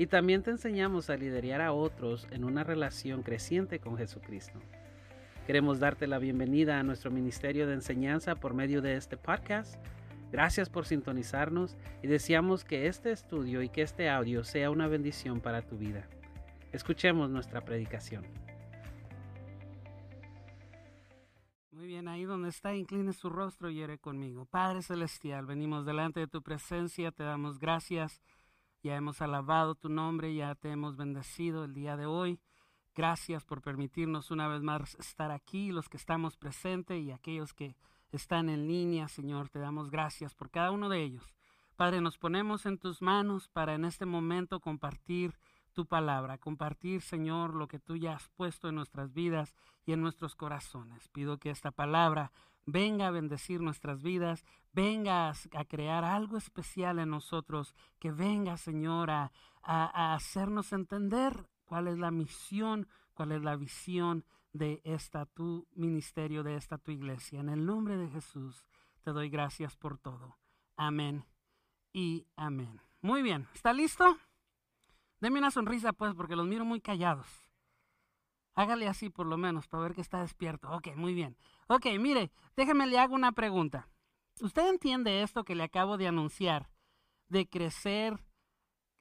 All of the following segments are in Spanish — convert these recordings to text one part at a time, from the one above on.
y también te enseñamos a liderar a otros en una relación creciente con Jesucristo. Queremos darte la bienvenida a nuestro ministerio de enseñanza por medio de este podcast. Gracias por sintonizarnos y deseamos que este estudio y que este audio sea una bendición para tu vida. Escuchemos nuestra predicación. Muy bien, ahí donde está, incline su rostro y ore conmigo. Padre Celestial, venimos delante de tu presencia, te damos gracias ya hemos alabado tu nombre, ya te hemos bendecido el día de hoy. Gracias por permitirnos una vez más estar aquí, los que estamos presentes y aquellos que están en línea, Señor, te damos gracias por cada uno de ellos. Padre, nos ponemos en tus manos para en este momento compartir tu palabra, compartir, Señor, lo que tú ya has puesto en nuestras vidas y en nuestros corazones. Pido que esta palabra venga a bendecir nuestras vidas, venga a, crear algo especial en nosotros, que venga, Señor, a, hacernos entender cuál es la misión, cuál es la visión de esta tu ministerio, de esta tu iglesia. En el nombre de Jesús te doy gracias por todo. Amén y amén. Muy bien, ¿está listo? Deme una sonrisa pues porque los miro muy callados. Hágale así por lo menos para ver que está despierto. Ok, muy bien. Ok, mire, déjeme le hago una pregunta. ¿Usted entiende esto que le acabo de anunciar? De crecer,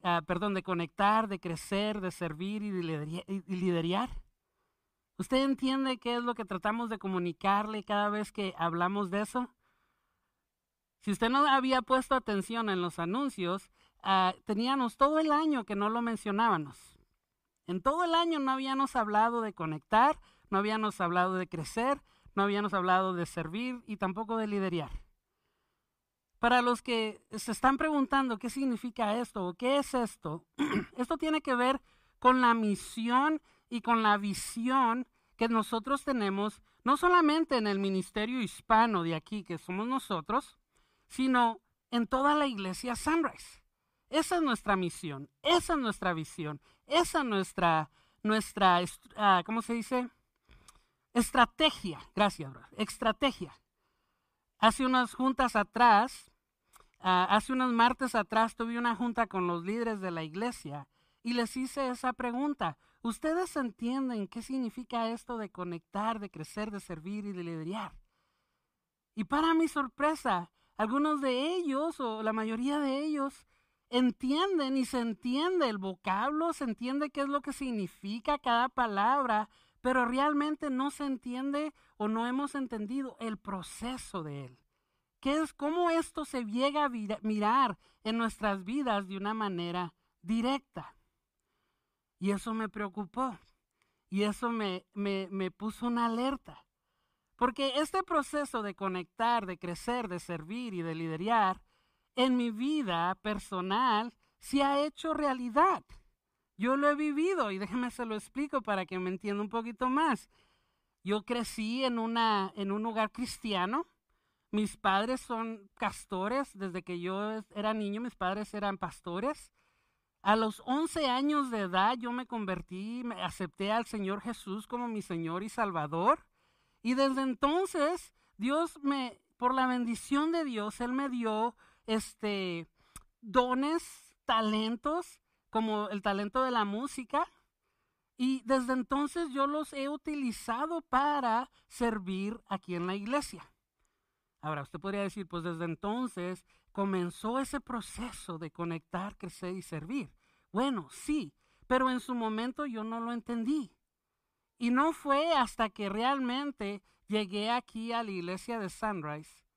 ah, perdón, de conectar, de crecer, de servir y de liderar. ¿Usted entiende qué es lo que tratamos de comunicarle cada vez que hablamos de eso? Si usted no había puesto atención en los anuncios, ah, teníamos todo el año que no lo mencionábamos. En todo el año no habíamos hablado de conectar, no habíamos hablado de crecer, no habíamos hablado de servir y tampoco de liderar. Para los que se están preguntando qué significa esto o qué es esto, esto tiene que ver con la misión y con la visión que nosotros tenemos, no solamente en el ministerio hispano de aquí, que somos nosotros, sino en toda la iglesia Sunrise. Esa es nuestra misión, esa es nuestra visión, esa es nuestra, nuestra, ah, ¿cómo se dice? Estrategia, gracias, bro. Estrategia. Hace unas juntas atrás, ah, hace unos martes atrás tuve una junta con los líderes de la iglesia y les hice esa pregunta. ¿Ustedes entienden qué significa esto de conectar, de crecer, de servir y de liderar? Y para mi sorpresa, algunos de ellos o la mayoría de ellos entienden y se entiende el vocablo, se entiende qué es lo que significa cada palabra, pero realmente no se entiende o no hemos entendido el proceso de él. ¿Qué es cómo esto se llega a mirar en nuestras vidas de una manera directa? Y eso me preocupó. Y eso me, me, me puso una alerta. Porque este proceso de conectar, de crecer, de servir y de liderar, en mi vida personal se ha hecho realidad. Yo lo he vivido y déjeme se lo explico para que me entienda un poquito más. Yo crecí en, una, en un hogar cristiano. Mis padres son castores. Desde que yo era niño, mis padres eran pastores. A los 11 años de edad yo me convertí, me acepté al Señor Jesús como mi Señor y Salvador. Y desde entonces, Dios me, por la bendición de Dios, Él me dio este, dones, talentos como el talento de la música. Y desde entonces yo los he utilizado para servir aquí en la iglesia. Ahora, usted podría decir, pues desde entonces comenzó ese proceso de conectar, crecer y servir. Bueno, sí, pero en su momento yo no lo entendí. Y no fue hasta que realmente llegué aquí a la iglesia de Sunrise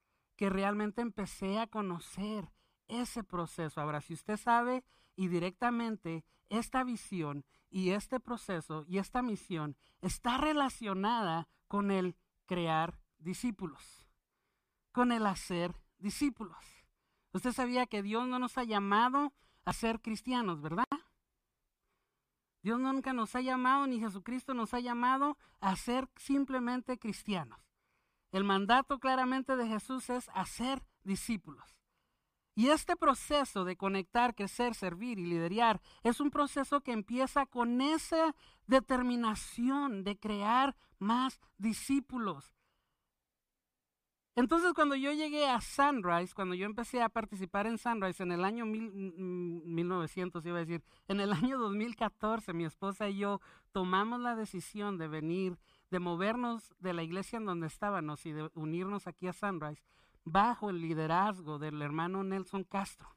que realmente empecé a conocer ese proceso. Ahora, si usted sabe y directamente esta visión y este proceso y esta misión está relacionada con el crear discípulos, con el hacer discípulos. Usted sabía que Dios no nos ha llamado a ser cristianos, ¿verdad? Dios nunca nos ha llamado, ni Jesucristo nos ha llamado a ser simplemente cristianos. El mandato claramente de Jesús es hacer discípulos. Y este proceso de conectar, crecer, servir y liderar es un proceso que empieza con esa determinación de crear más discípulos. Entonces cuando yo llegué a Sunrise, cuando yo empecé a participar en Sunrise en el año 1900, iba a decir, en el año 2014, mi esposa y yo tomamos la decisión de venir, de movernos de la iglesia en donde estábamos y de unirnos aquí a Sunrise bajo el liderazgo del hermano Nelson Castro.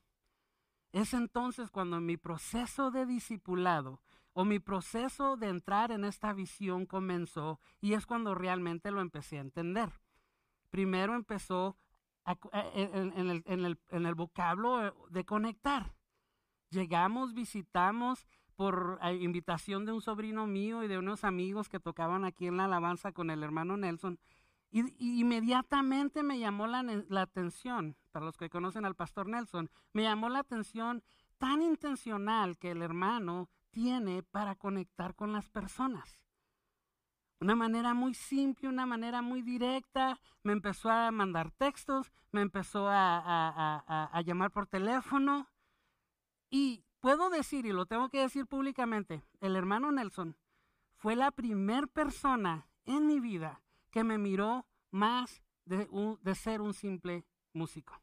Es entonces cuando mi proceso de discipulado o mi proceso de entrar en esta visión comenzó y es cuando realmente lo empecé a entender primero empezó en, el, vocablo de conectar. Llegamos, visitamos por invitación de un sobrino mío y de unos amigos que tocaban aquí en la alabanza con el hermano Nelson. Y, inmediatamente me llamó la, la, atención, para los que conocen al pastor Nelson, me llamó la atención tan intencional que el hermano tiene para conectar con las personas. Una manera muy simple, una manera muy directa. Me empezó a mandar textos, me empezó a, llamar por teléfono. Y puedo decir, y lo tengo que decir públicamente, el hermano Nelson fue la primera persona en mi vida que me miró más de ser un simple músico.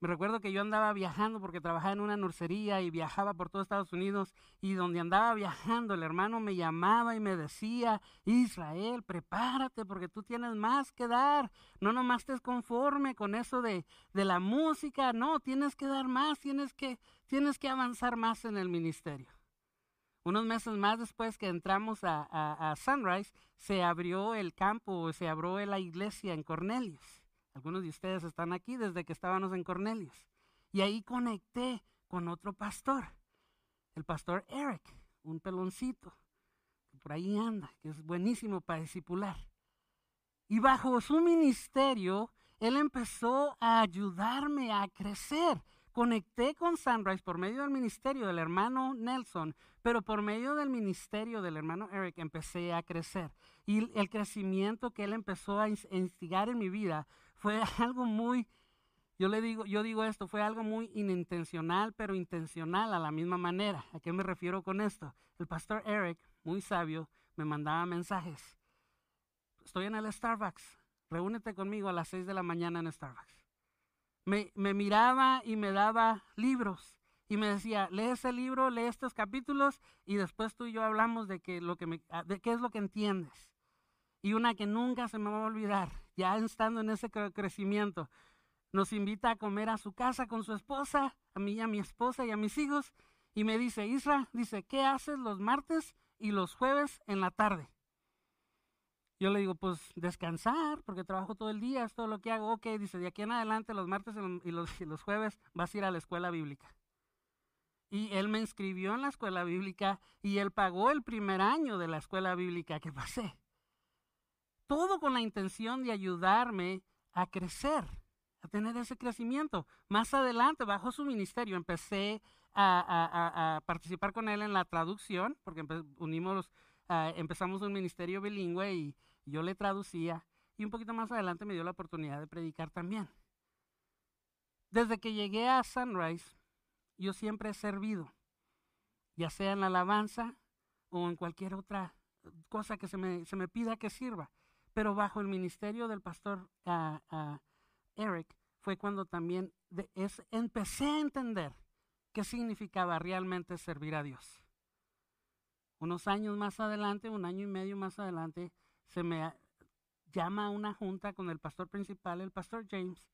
Me recuerdo que yo andaba viajando porque trabajaba en una nursería y viajaba por todo Estados Unidos y donde andaba viajando el hermano me llamaba y me decía, Israel, prepárate porque tú tienes más que dar. No nomás estés conforme con eso de, de la música, no, tienes que dar más, tienes que, tienes que avanzar más en el ministerio. Unos meses más después que entramos a, Sunrise, se abrió el campo, se abrió la iglesia en Cornelius. Algunos de ustedes están aquí desde que estábamos en Cornelius. Y ahí conecté con otro pastor, el pastor Eric, un peloncito, que por ahí anda, que es buenísimo para discipular. Y bajo su ministerio, él empezó a ayudarme a crecer. Conecté con Sunrise por medio del ministerio del hermano Nelson, pero por medio del ministerio del hermano Eric empecé a crecer. Y el crecimiento que él empezó a instigar en mi vida fue algo muy, yo le digo, yo digo esto, fue algo muy inintencional, pero intencional a la misma manera. ¿A qué me refiero con esto? El pastor Eric, muy sabio, me mandaba mensajes. Estoy en el Starbucks, reúnete conmigo a las 6 de la mañana en Starbucks. Me, miraba y me daba libros y me decía, lee ese libro, lee estos capítulos y después tú y yo hablamos de, que lo que me, de qué es lo que entiendes. Y una que nunca se me va a olvidar, ya estando en ese crecimiento, nos invita a comer a su casa con su esposa, a mí y a mi esposa y a mis hijos, y me dice, Isra, dice, ¿qué haces los martes y los jueves en la tarde? Yo le digo, pues descansar, porque trabajo todo el día, es todo lo que hago. Ok, dice, de aquí en adelante, los martes y los, los jueves vas a ir a la escuela bíblica. Y él me inscribió en la escuela bíblica y él pagó el primer año de la escuela bíblica que pasé. Todo con la intención de ayudarme a crecer, a tener ese crecimiento. Más adelante, bajo su ministerio, empecé a, participar con él en la traducción, porque unimos, ah, empezamos un ministerio bilingüe y yo le traducía. Y un poquito más adelante me dio la oportunidad de predicar también. Desde que llegué a Sunrise, yo siempre he servido, ya sea en la alabanza o en cualquier otra cosa que se me, se me pida que sirva. Pero bajo el ministerio del pastor Eric fue cuando también es, empecé a entender qué significaba realmente servir a Dios. Unos años más adelante, un año y medio más adelante, se me llama una junta con el pastor principal, el pastor James,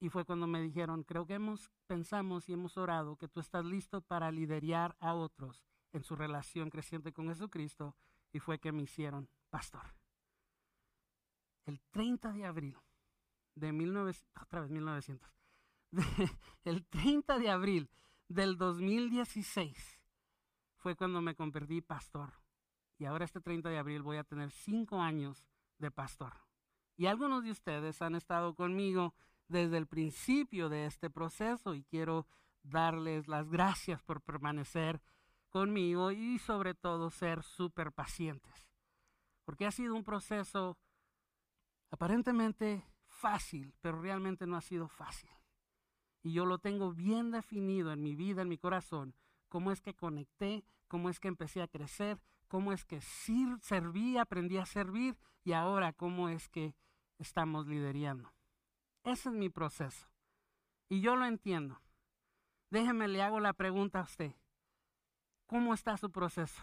y fue cuando me dijeron, creo que hemos pensamos y hemos orado que tú estás listo para liderar a otros en su relación creciente con Jesucristo, y fue que me hicieron pastor el 30 de abril de 1900, otra vez 1900, el 30 de abril del 2016 fue cuando me convertí pastor. Y ahora este 30 de abril voy a tener cinco años de pastor. Y algunos de ustedes han estado conmigo desde el principio de este proceso y quiero darles las gracias por permanecer conmigo y sobre todo ser súper pacientes. Porque ha sido un proceso aparentemente fácil, pero realmente no ha sido fácil. Y yo lo tengo bien definido en mi vida, en mi corazón, cómo es que conecté, cómo es que empecé a crecer, cómo es que serví, aprendí a servir y ahora cómo es que estamos liderando. Ese es mi proceso. Y yo lo entiendo. Déjeme, le hago la pregunta a usted. ¿Cómo está su proceso?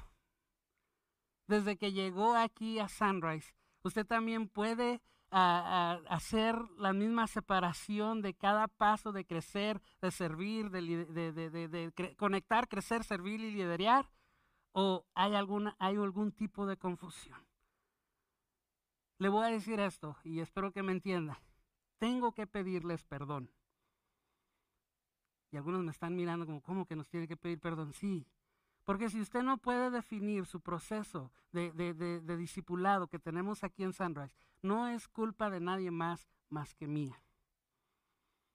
Desde que llegó aquí a Sunrise, usted también puede hacer la misma separación de cada paso de crecer, de servir, de, conectar, crecer, servir y liderar? ¿O hay, alguna, hay algún tipo de confusión? Le voy a decir esto y espero que me entienda. Tengo que pedirles perdón. Y algunos me están mirando como, ¿cómo que nos tiene que pedir perdón? Sí, porque si usted no puede definir su proceso de, de, discipulado que tenemos aquí en Sunrise, no es culpa de nadie más más que mía.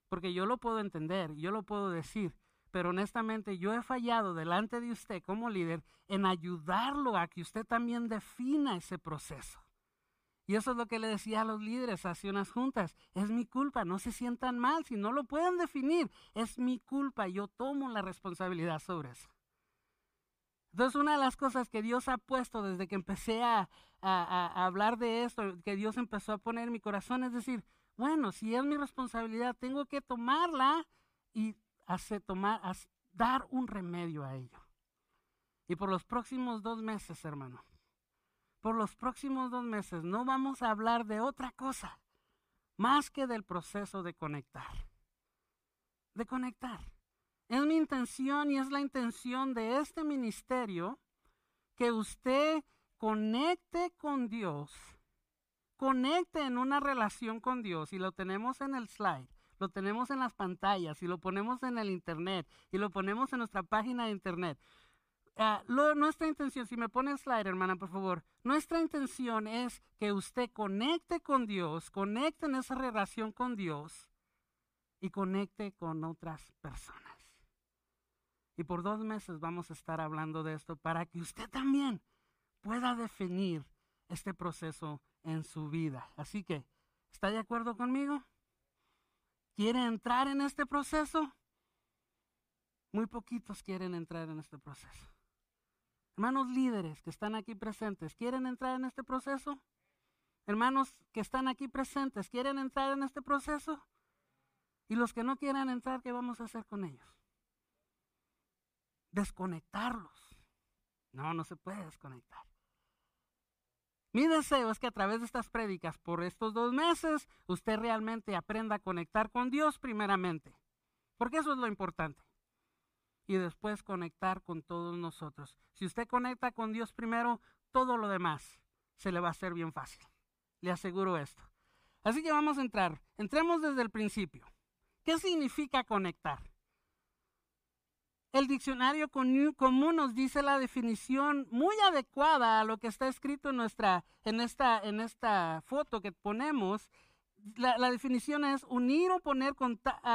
Porque yo lo puedo entender, yo lo puedo decir, pero honestamente yo he fallado delante de usted como líder en ayudarlo a que usted también defina ese proceso. Y eso es lo que le decía a los líderes hace unas juntas. Es mi culpa, no se sientan mal si no lo pueden definir. Es mi culpa, yo tomo la responsabilidad sobre eso. Entonces, una de las cosas que Dios ha puesto desde que empecé a, hablar de esto, que Dios empezó a poner en mi corazón, es decir, bueno, si es mi responsabilidad, tengo que tomarla y hacer, tomar, dar un remedio a ello. Y por los próximos dos meses, hermano, por los próximos dos meses no vamos a hablar de otra cosa más que del proceso de conectar. De conectar. Es mi intención y es la intención de este ministerio que usted conecte con Dios, conecte en una relación con Dios y lo tenemos en el slide, lo tenemos en las pantallas y lo ponemos en el internet y lo ponemos en nuestra página de internet. Ah, nuestra intención, si me pone slide, hermana, por favor, nuestra intención es que usted conecte con Dios, conecte en esa relación con Dios y conecte con otras personas. Y por dos meses vamos a estar hablando de esto para que usted también pueda definir este proceso en su vida. Así que, ¿está de acuerdo conmigo? ¿Quiere entrar en este proceso? Muy poquitos quieren entrar en este proceso. Hermanos líderes que están aquí presentes, ¿quieren entrar en este proceso? Hermanos que están aquí presentes, ¿quieren entrar en este proceso? Y los que no quieran entrar, ¿qué vamos a hacer con ellos? desconectarlos. No, no se puede desconectar. Mi deseo es que a través de estas prédicas por estos dos meses usted realmente aprenda a conectar con Dios primeramente, porque eso es lo importante. Y después conectar con todos nosotros. Si usted conecta con Dios primero, todo lo demás se le va a hacer bien fácil. Le aseguro esto. Así que vamos a entrar. Entremos desde el principio. ¿Qué significa conectar? El diccionario común nos dice la definición muy adecuada a lo que está escrito en, nuestra, en, esta, en esta foto que ponemos. La, definición es unir o poner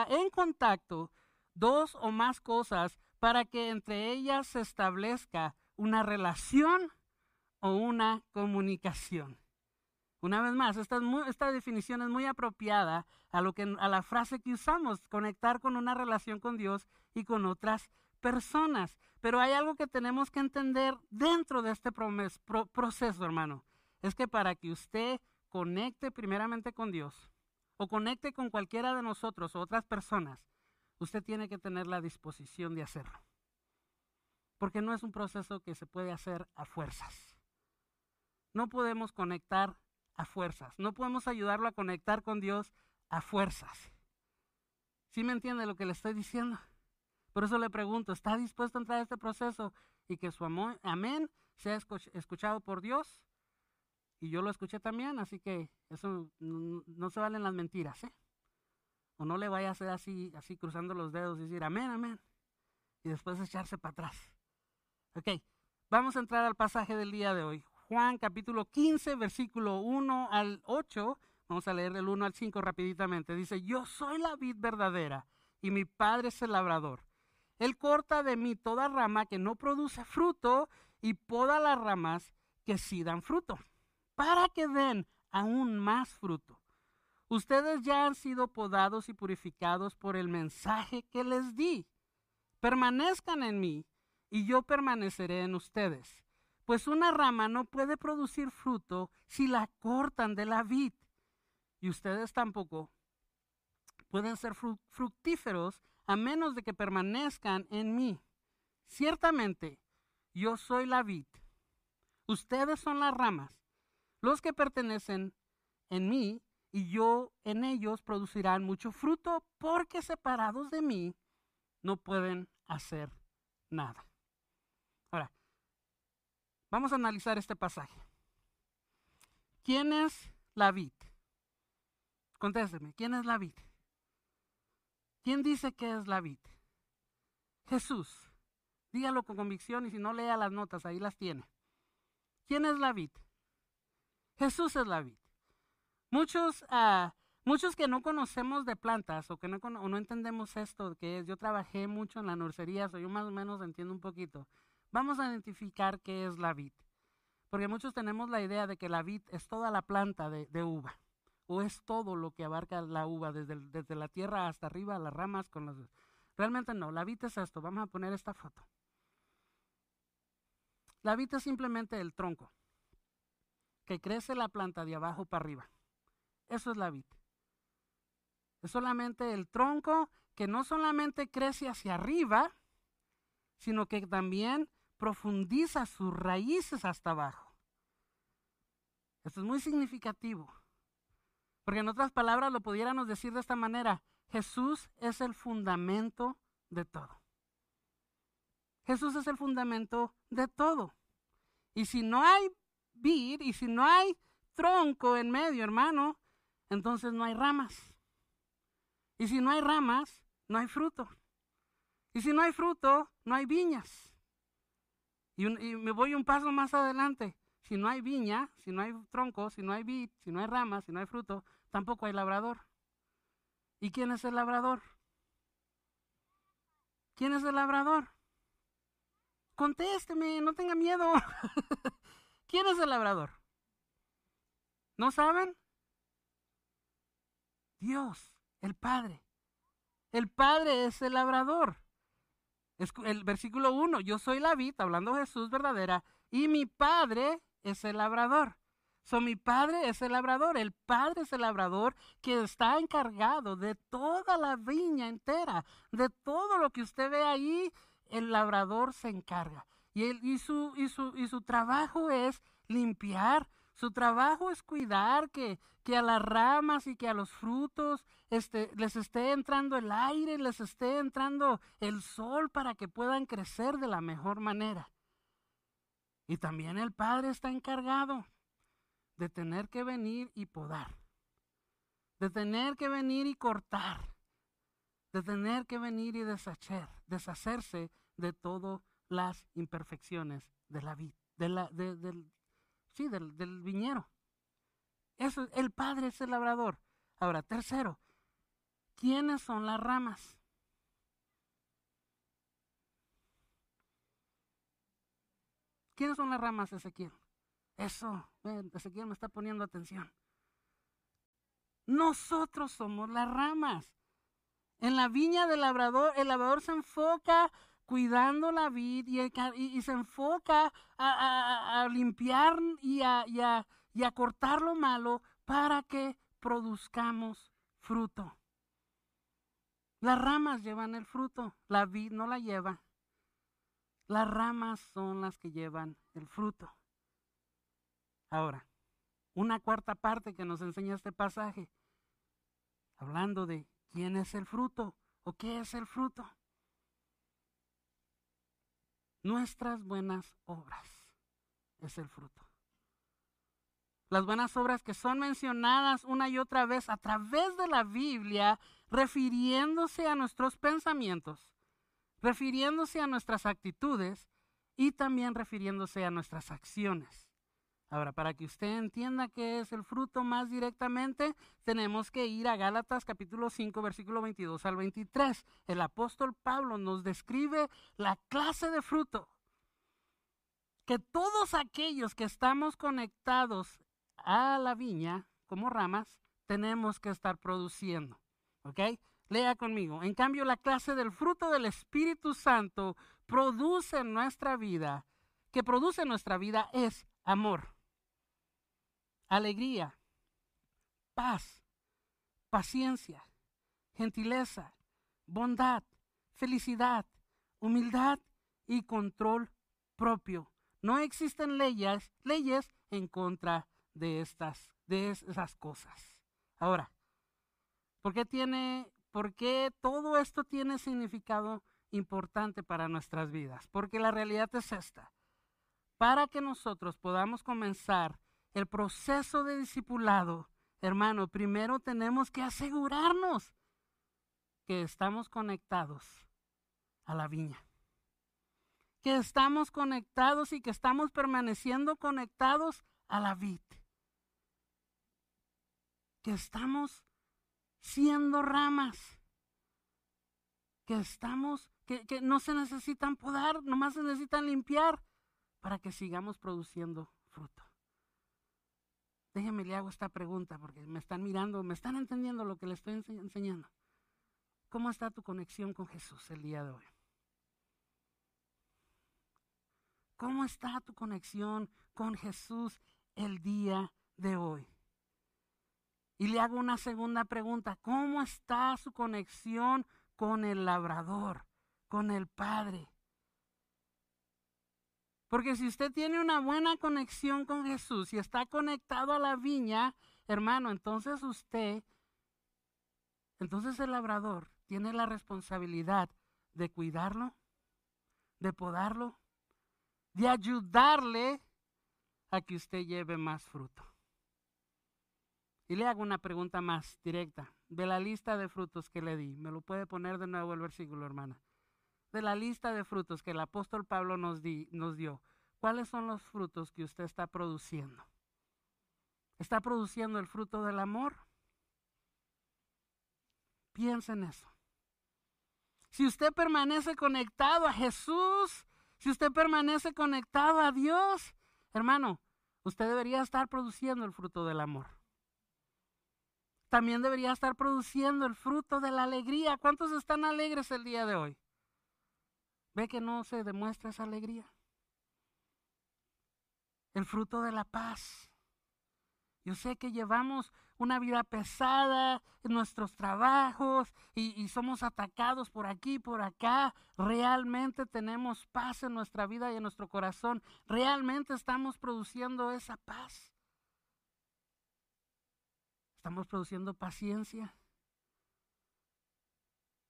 en contacto dos o más cosas para que entre ellas se establezca una relación o una comunicación. Una vez más, esta, definición es muy apropiada a, lo que, a la frase que usamos, conectar con una relación con Dios y con otras personas. Pero hay algo que tenemos que entender dentro de este proceso, hermano. Es que para que usted conecte primeramente con Dios o conecte con cualquiera de nosotros o otras personas, usted tiene que tener la disposición de hacerlo. Porque no es un proceso que se puede hacer a fuerzas. No podemos conectar a fuerzas. No podemos ayudarlo a conectar con Dios a fuerzas. ¿Sí me entiende lo que le estoy diciendo? Por eso le pregunto, ¿está dispuesto a entrar a este proceso y que su amén sea escuchado por Dios? Y yo lo escuché también, así que eso no, se valen las mentiras, ¿eh? O no le vaya a hacer así, así cruzando los dedos y decir amén, amén. Y después echarse para atrás. Ok, vamos a entrar al pasaje del día de hoy. Juan capítulo 15, versículo 1 al 8. Vamos a leer del 1 al 5 rapiditamente. Dice, yo soy la vid verdadera y mi padre es el labrador. Él corta de mí toda rama que no produce fruto y poda las ramas que sí dan fruto, para que den aún más fruto. Ustedes ya han sido podados y purificados por el mensaje que les di. Permanezcan en mí y yo permaneceré en ustedes. Pues una rama no puede producir fruto si la cortan de la vid. Y ustedes tampoco pueden ser fructíferos a menos de que permanezcan en mí. Ciertamente, yo soy la vid. Ustedes son las ramas. Los que pertenecen en mí y yo en ellos producirán mucho fruto porque separados de mí no pueden hacer nada. Vamos a analizar este pasaje. ¿Quién es la vid? Contésteme, ¿quién es la vid? ¿Quién dice que es la vid? Jesús. Dígalo con convicción y si no lea las notas, ahí las tiene. ¿Quién es la vid? Jesús es la vid. Muchos uh, Muchos que no conocemos de plantas o que no, o no entendemos esto que yo trabajé mucho en la nursería, so yo más o menos entiendo un poquito. Vamos a identificar qué es la vid. Porque muchos tenemos la idea de que la vid es toda la planta de, uva, o es todo lo que abarca la uva, desde, desde la tierra hasta arriba, las ramas con los... Realmente no, la vid es esto. Vamos a poner esta foto. La vid es simplemente el tronco, que crece la planta de abajo para arriba. Eso es la vid. Es solamente el tronco que no solamente crece hacia arriba, sino que también profundiza sus raíces hasta abajo. Esto es muy significativo. Porque en otras palabras lo pudiéramos decir de esta manera, Jesús es el fundamento de todo. Jesús es el fundamento de todo. Y si no hay vid y si no hay tronco en medio, hermano, entonces no hay ramas. Y si no hay ramas, no hay fruto. Y si no hay fruto, no hay viñas. Y, me voy un paso más adelante. Si no hay viña, si no hay tronco, si no hay vid, si no hay ramas, si no hay fruto, tampoco hay labrador. ¿Y quién es el labrador? ¿Quién es el labrador? Contésteme, no tenga miedo. ¿Quién es el labrador? ¿No saben? Dios. El Padre. El Padre es el labrador. El versículo 1, yo soy la vid, hablando Jesús verdadera, y mi Padre es el labrador. So, mi padre es el labrador, el padre es el labrador que está encargado de toda la viña entera, de todo lo que usted ve ahí, el labrador se encarga. Y, él, y, su, y, su, y su trabajo es limpiar, su trabajo es cuidar que, que a las ramas y que a los frutos este, les esté entrando el aire, les esté entrando el sol para que puedan crecer de la mejor manera. Y también el Padre está encargado de tener que venir y podar, de tener que venir y cortar, de tener que venir y deshacer, deshacerse de todas las imperfecciones de la vida, de la, Sí, del, viñero. Eso, el padre es el labrador. Ahora, tercero, ¿quiénes son las ramas? ¿Quiénes son las ramas, Ezequiel? Eso, Ezequiel me está poniendo atención. Nosotros somos las ramas. En la viña del labrador, el labrador se enfoca cuidando la vid y, se enfoca a, limpiar y a, cortar lo malo para que produzcamos fruto. Las ramas llevan el fruto, la vid no la lleva. Las ramas son las que llevan el fruto. Ahora, una cuarta parte que nos enseña este pasaje, hablando de quién es el fruto o qué es el fruto nuestras buenas obras. Es el fruto. Las buenas obras que son mencionadas una y otra vez a través de la Biblia, refiriéndose a nuestros pensamientos, refiriéndose a nuestras actitudes y también refiriéndose a nuestras acciones. Ahora, para que usted entienda qué es el fruto más directamente, tenemos que ir a Gálatas capítulo 5, versículo 22 al 23. El apóstol Pablo nos describe la clase de fruto que todos aquellos que estamos conectados a la viña como ramas, tenemos que estar produciendo. ¿Ok? Lea conmigo. En cambio, la clase del fruto del Espíritu Santo produce en nuestra vida, que produce en nuestra vida es amor alegría, paz, paciencia, gentileza, bondad, felicidad, humildad y control propio. No existen leyes, leyes en contra de estas, de esas cosas. Ahora, ¿por qué tiene, por qué todo esto tiene significado importante para nuestras vidas? Porque la realidad es esta. Para que nosotros podamos comenzar el proceso de discipulado, hermano, primero tenemos que asegurarnos que estamos conectados a la viña. Que estamos conectados y que estamos permaneciendo conectados a la vid. Que estamos siendo ramas. Que estamos, que, que no se necesitan podar, nomás se necesitan limpiar para que sigamos produciendo fruto. Déjeme le hago esta pregunta porque me están mirando, me están entendiendo lo que le estoy enseñando. ¿Cómo está tu conexión con Jesús el día de hoy? ¿Cómo está tu conexión con Jesús el día de hoy? Y le hago una segunda pregunta. ¿Cómo está su conexión con el labrador, con el Padre? Porque si usted tiene una buena conexión con Jesús y está conectado a la viña, hermano, entonces usted, entonces el labrador tiene la responsabilidad de cuidarlo, de podarlo, de ayudarle a que usted lleve más fruto. Y le hago una pregunta más directa. De la lista de frutos que le di, ¿me lo puede poner de nuevo el versículo, hermana? De la lista de frutos que el apóstol Pablo nos, nos dio, ¿cuáles son los frutos que usted está produciendo? ¿Está produciendo el fruto del amor? Piensa en eso. Si usted permanece conectado a Jesús, si usted permanece conectado a Dios, hermano, usted debería estar produciendo el fruto del amor. También debería estar produciendo el fruto de la alegría. ¿Cuántos están alegres el día de hoy? ¿Ve que no se demuestra esa alegría? El fruto de la paz. Yo sé que llevamos una vida pesada en nuestros trabajos y, y, somos atacados por aquí, por acá. Realmente tenemos paz en nuestra vida y en nuestro corazón. Realmente estamos produciendo esa paz. Estamos produciendo paciencia.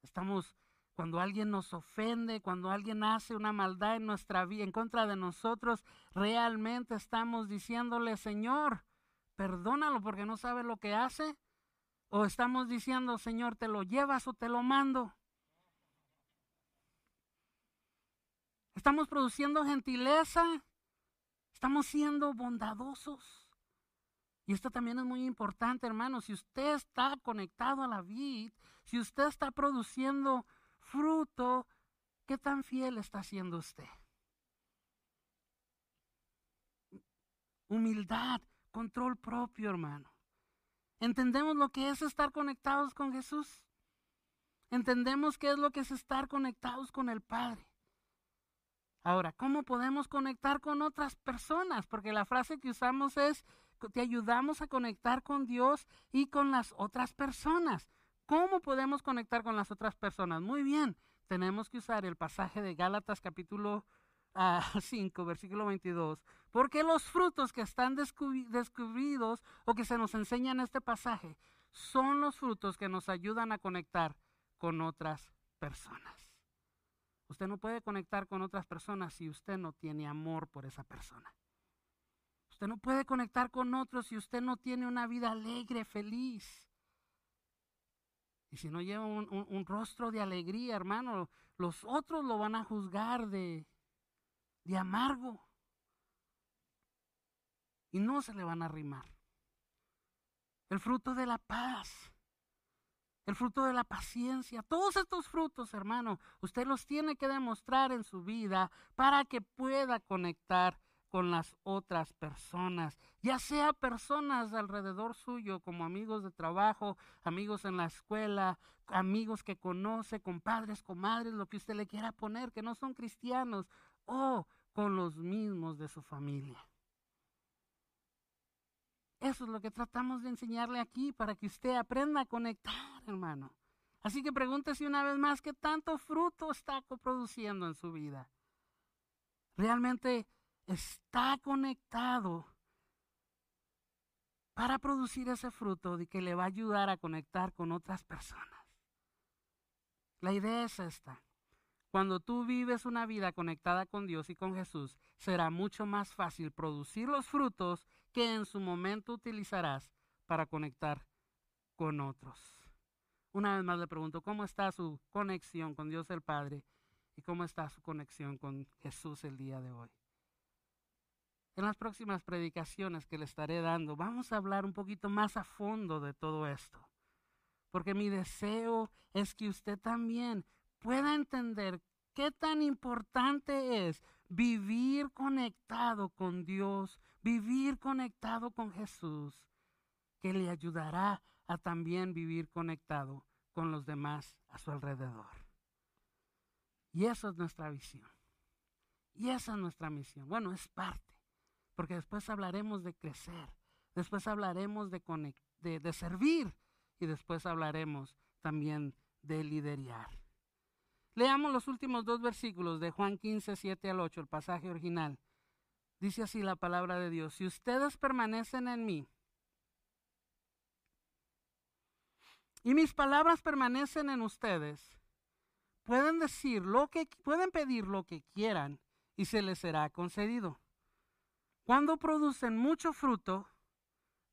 Estamos cuando alguien nos ofende, cuando alguien hace una maldad en nuestra vida, en contra de nosotros, realmente estamos diciéndole, Señor, perdónalo porque no sabe lo que hace. O estamos diciendo, Señor, te lo llevas o te lo mando. Estamos produciendo gentileza. Estamos siendo bondadosos. Y esto también es muy importante, hermano. Si usted está conectado a la vid, si usted está produciendo fruto, ¿qué tan fiel está siendo usted? Humildad, control propio, hermano. ¿Entendemos lo que es estar conectados con Jesús? ¿Entendemos qué es lo que es estar conectados con el Padre? Ahora, ¿cómo podemos conectar con otras personas? Porque la frase que usamos es, te ayudamos a conectar con Dios y con las otras personas. ¿Cómo podemos conectar con las otras personas? Muy bien, tenemos que usar el pasaje de Gálatas capítulo 5, ah, versículo 22, porque los frutos que están descubridos o que se nos enseñan en este pasaje son los frutos que nos ayudan a conectar con otras personas. Usted no puede conectar con otras personas si usted no tiene amor por esa persona. Usted no puede conectar con otros si usted no tiene una vida alegre, feliz. Y si no lleva un, rostro de alegría, hermano, los otros lo van a juzgar de, de amargo. y no se le van a arrimar. El fruto de la paz, el fruto de la paciencia, todos estos frutos, hermano, usted los tiene que demostrar en su vida para que pueda conectar con las otras personas, ya sea personas alrededor suyo, como amigos de trabajo, amigos en la escuela, amigos que conoce, compadres, comadres, lo que usted le quiera poner, que no son cristianos, o con los mismos de su familia. Eso es lo que tratamos de enseñarle aquí para que usted aprenda a conectar, hermano. Así que pregúntese una vez más qué tanto fruto está produciendo en su vida. Realmente está conectado para producir ese fruto de que le va a ayudar a conectar con otras personas. La idea es esta. Cuando tú vives una vida conectada con Dios y con Jesús, será mucho más fácil producir los frutos que en su momento utilizarás para conectar con otros. Una vez más le pregunto, ¿cómo está su conexión con Dios el Padre y cómo está su conexión con Jesús el día de hoy? En las próximas predicaciones que le estaré dando, vamos a hablar un poquito más a fondo de todo esto. Porque mi deseo es que usted también pueda entender qué tan importante es vivir conectado con Dios, vivir conectado con Jesús, que le ayudará a también vivir conectado con los demás a su alrededor. Y esa es nuestra visión. Y esa es nuestra misión. Bueno, es parte porque después hablaremos de crecer, después hablaremos de, de, servir y después hablaremos también de liderar. Leamos los últimos dos versículos de Juan 15, 7 al 8, el pasaje original. Dice así la palabra de Dios, si ustedes permanecen en mí y mis palabras permanecen en ustedes, pueden decir lo que pueden pedir lo que quieran y se les será concedido. Cuando producen mucho fruto,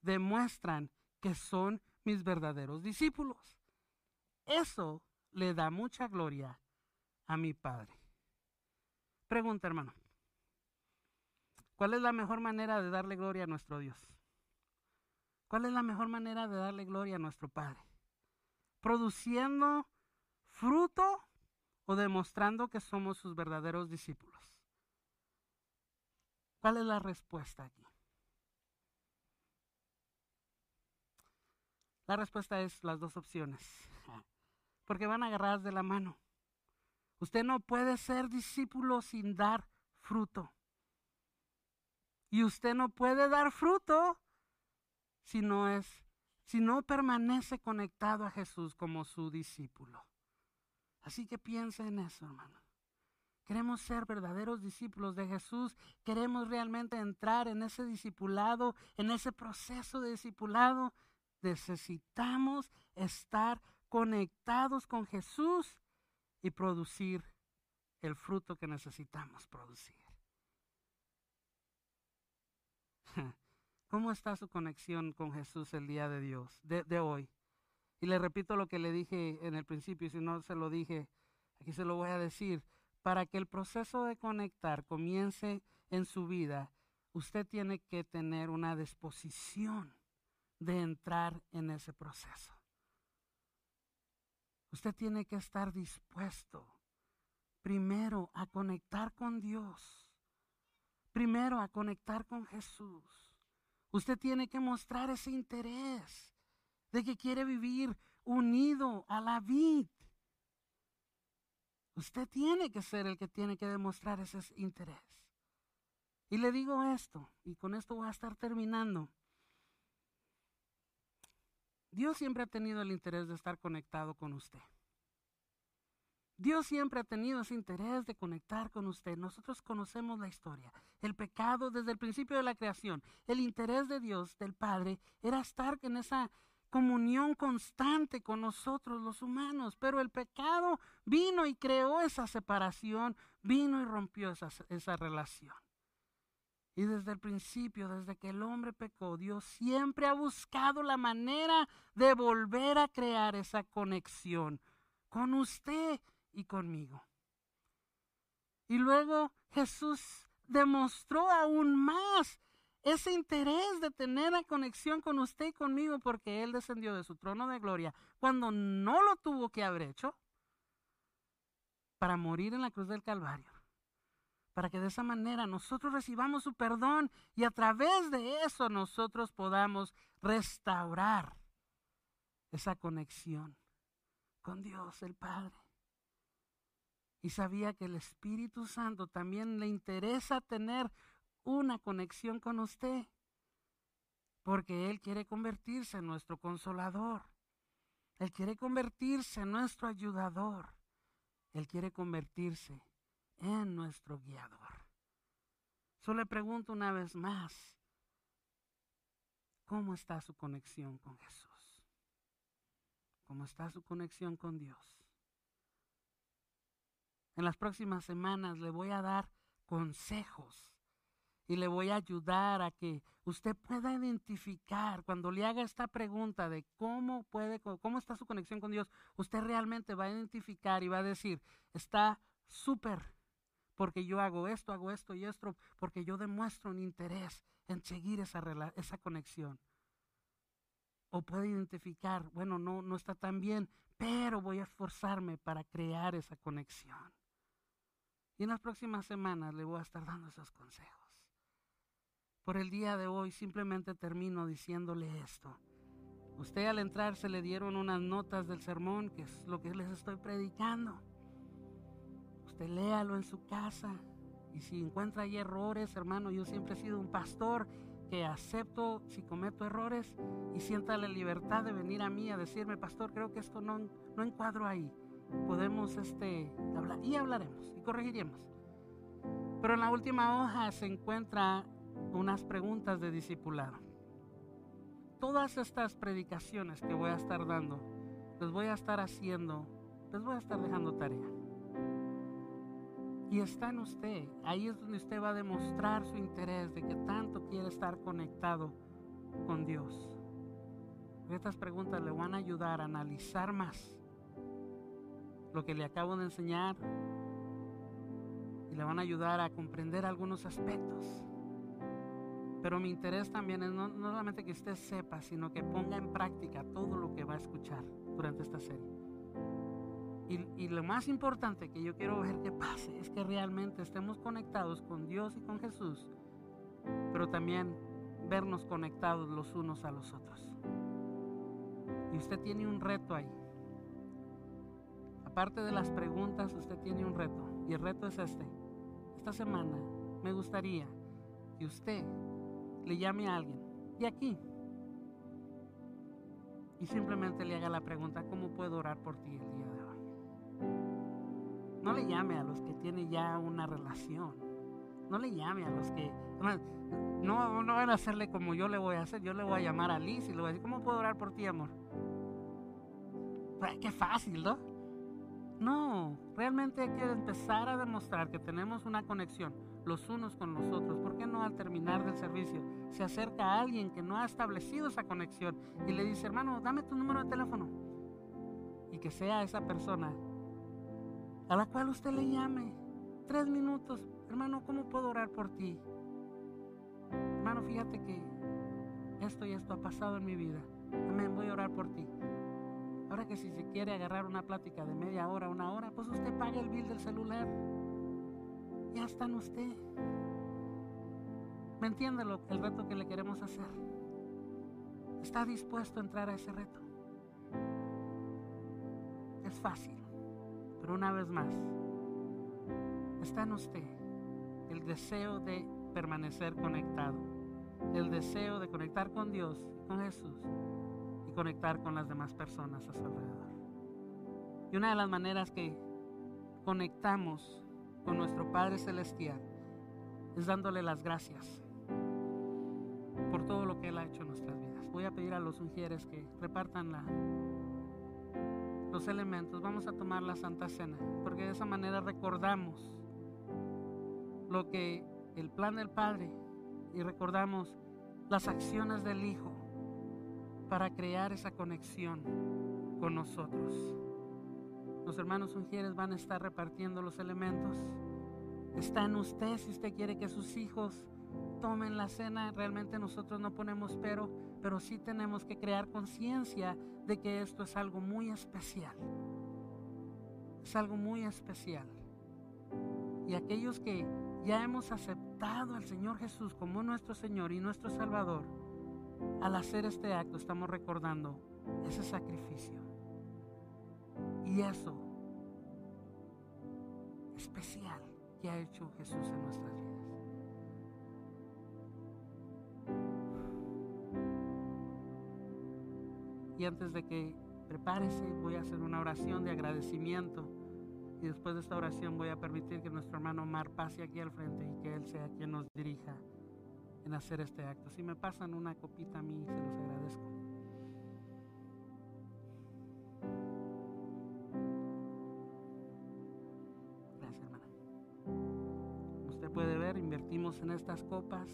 demuestran que son mis verdaderos discípulos. Eso le da mucha gloria a mi Padre. Pregunta, hermano. ¿Cuál es la mejor manera de darle gloria a nuestro Dios? ¿Cuál es la mejor manera de darle gloria a nuestro Padre? ¿Produciendo fruto o demostrando que somos sus verdaderos discípulos? ¿Cuál es la respuesta aquí? La respuesta es las dos opciones, porque van agarradas de la mano. Usted no puede ser discípulo sin dar fruto. Y usted no puede dar fruto si no es si no permanece conectado a Jesús como su discípulo. Así que piense en eso, hermano. Queremos ser verdaderos discípulos de Jesús. Queremos realmente entrar en ese discipulado, en ese proceso de discipulado. Necesitamos estar conectados con Jesús y producir el fruto que necesitamos producir. ¿Cómo está su conexión con Jesús el día de Dios, de, hoy? Y le repito lo que le dije en el principio, y si no se lo dije, aquí se lo voy a decir para que el proceso de conectar comience en su vida, usted tiene que tener una disposición de entrar en ese proceso. Usted tiene que estar dispuesto primero a conectar con Dios, primero a conectar con Jesús. Usted tiene que mostrar ese interés de que quiere vivir unido a la vida Usted tiene que ser el que tiene que demostrar ese interés. Y le digo esto, y con esto voy a estar terminando. Dios siempre ha tenido el interés de estar conectado con usted. Dios siempre ha tenido ese interés de conectar con usted. Nosotros conocemos la historia. El pecado desde el principio de la creación. El interés de Dios, del Padre, era estar en esa comunión constante con nosotros los humanos, pero el pecado vino y creó esa separación, vino y rompió esa, esa relación. Y desde el principio, desde que el hombre pecó, Dios siempre ha buscado la manera de volver a crear esa conexión con usted y conmigo. Y luego Jesús demostró aún más ese interés de tener la conexión con usted y conmigo porque Él descendió de su trono de gloria cuando no lo tuvo que haber hecho para morir en la cruz del Calvario. Para que de esa manera nosotros recibamos su perdón y a través de eso nosotros podamos restaurar esa conexión con Dios el Padre. Y sabía que el Espíritu Santo también le interesa tener una conexión con usted, porque Él quiere convertirse en nuestro consolador. Él quiere convertirse en nuestro ayudador. Él quiere convertirse en nuestro guiador. Solo le pregunto una vez más, ¿cómo está su conexión con Jesús? ¿Cómo está su conexión con Dios? En las próximas semanas le voy a dar consejos y le voy a ayudar a que usted pueda identificar cuando le haga esta pregunta de cómo puede, cómo está su conexión con Dios, usted realmente va a identificar y va a decir, está súper, porque yo hago esto, hago esto y esto, porque yo demuestro un interés en seguir esa, esa conexión. O puede identificar, bueno, no, no está tan bien, pero voy a esforzarme para crear esa conexión. Y en las próximas semanas le voy a estar dando esos consejos. Por el día de hoy simplemente termino diciéndole esto. Usted al entrar se le dieron unas notas del sermón, que es lo que les estoy predicando. Usted léalo en su casa. Y si encuentra ahí errores, hermano, yo siempre he sido un pastor que acepto si cometo errores y sienta la libertad de venir a mí a decirme, pastor, creo que esto no, no encuadro ahí. Podemos este, hablar y hablaremos y corregiremos. Pero en la última hoja se encuentra unas preguntas de discipulado. Todas estas predicaciones que voy a estar dando, les voy a estar haciendo, les voy a estar dejando tarea. Y está en usted, ahí es donde usted va a demostrar su interés de que tanto quiere estar conectado con Dios. Estas preguntas le van a ayudar a analizar más lo que le acabo de enseñar y le van a ayudar a comprender algunos aspectos pero mi interés también es no, solamente que usted sepa, sino que ponga en práctica todo lo que va a escuchar durante esta serie. Y, y, lo más importante que yo quiero ver que pase es que realmente estemos conectados con Dios y con Jesús, pero también vernos conectados los unos a los otros. Y usted tiene un reto ahí. Aparte de las preguntas, usted tiene un reto. Y el reto es este. Esta semana me gustaría que usted le llame a alguien, y aquí, y simplemente le haga la pregunta, ¿cómo puedo orar por ti el día de hoy? No le llame a los que tienen ya una relación. No le llame a los que... No, no van a hacerle como yo le voy a hacer. Yo le voy a llamar a Liz y le voy a decir, ¿cómo puedo orar por ti, amor? Qué fácil, ¿no? No, realmente hay que empezar a demostrar que tenemos una conexión los unos con los otros. ¿Por qué no al terminar del servicio se acerca a alguien que no ha establecido esa conexión y le dice, hermano, dame tu número de teléfono? Y que sea esa persona a la cual usted le llame. Tres minutos, hermano, ¿cómo puedo orar por ti? Hermano, fíjate que esto y esto ha pasado en mi vida. Amén, voy a orar por ti. Ahora que si se quiere agarrar una plática de media hora, una hora, pues usted paga el bill del celular ya está en usted. ¿Me entiende el reto que le queremos hacer? ¿Está dispuesto a entrar a ese reto? Es fácil, pero una vez más, está en usted el deseo de permanecer conectado, el deseo de conectar con Dios, con Jesús y conectar con las demás personas a su alrededor. Y una de las maneras que conectamos con nuestro Padre Celestial es dándole las gracias por todo lo que Él ha hecho en nuestras vidas. Voy a pedir a los ungieres que repartan la, los elementos. Vamos a tomar la Santa Cena, porque de esa manera recordamos lo que el plan del Padre y recordamos las acciones del Hijo para crear esa conexión con nosotros. Los hermanos ungieres van a estar repartiendo los elementos. Está en usted si usted quiere que sus hijos tomen la cena. Realmente nosotros no ponemos pero, pero sí tenemos que crear conciencia de que esto es algo muy especial. Es algo muy especial. Y aquellos que ya hemos aceptado al Señor Jesús como nuestro Señor y nuestro Salvador, al hacer este acto estamos recordando ese sacrificio. Y eso especial que ha hecho Jesús en nuestras vidas. Y antes de que prepárese, voy a hacer una oración de agradecimiento. Y después de esta oración voy a permitir que nuestro hermano Omar pase aquí al frente y que él sea quien nos dirija en hacer este acto. Si me pasan una copita a mí, se los agradezco. En estas copas.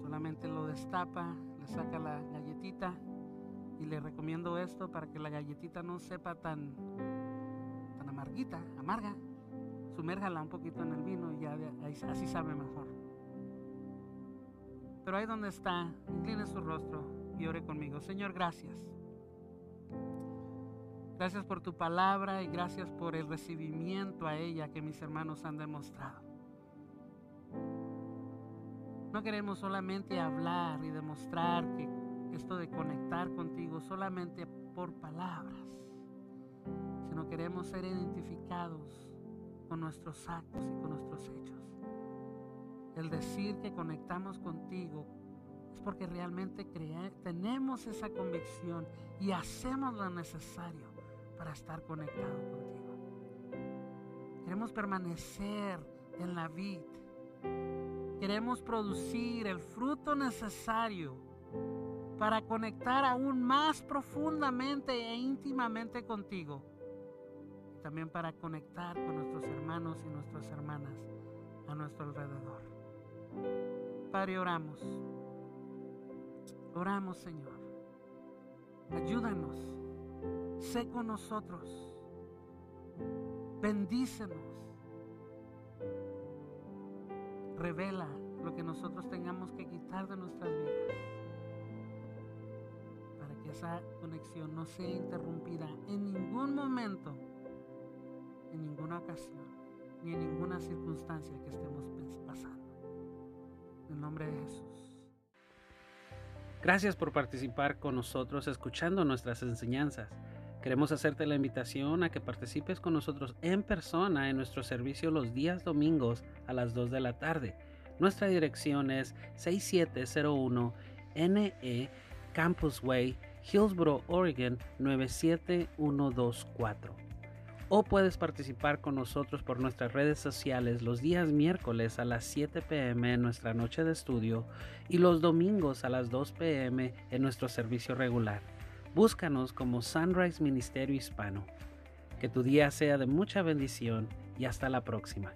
Solamente lo destapa, le saca la galletita y le recomiendo esto para que la galletita no sepa tan, tan amarguita, amarga. Sumérjala un poquito en el vino y ya así sabe mejor. Pero ahí donde está, incline su rostro y ore conmigo. Señor, gracias. Gracias por tu palabra y gracias por el recibimiento a ella que mis hermanos han demostrado. No queremos solamente hablar y demostrar que esto de conectar contigo solamente por palabras, sino queremos ser identificados con nuestros actos y con nuestros hechos. El decir que conectamos contigo es porque realmente tenemos esa convicción y hacemos lo necesario para estar conectados contigo. Queremos permanecer en la vida. Queremos producir el fruto necesario para conectar aún más profundamente e íntimamente contigo. También para conectar con nuestros hermanos y nuestras hermanas a nuestro alrededor. Padre, oramos. Oramos, Señor. Ayúdanos. Sé con nosotros. Bendícenos. Revela lo que nosotros tengamos que quitar de nuestras vidas esa conexión no sea interrumpida en ningún momento, en ninguna ocasión, ni en ninguna circunstancia que estemos pasando. En el nombre de Jesús. Gracias por participar con nosotros escuchando nuestras enseñanzas. Queremos hacerte la invitación a que participes con nosotros en persona en nuestro servicio los días domingos a las 2 de la tarde. Nuestra dirección es 6701 NE Campus Way Hillsboro, Oregon 97124. O puedes participar con nosotros por nuestras redes sociales los días miércoles a las 7 pm en nuestra noche de estudio y los domingos a las 2 pm en nuestro servicio regular. Búscanos como Sunrise Ministerio Hispano. Que tu día sea de mucha bendición y hasta la próxima.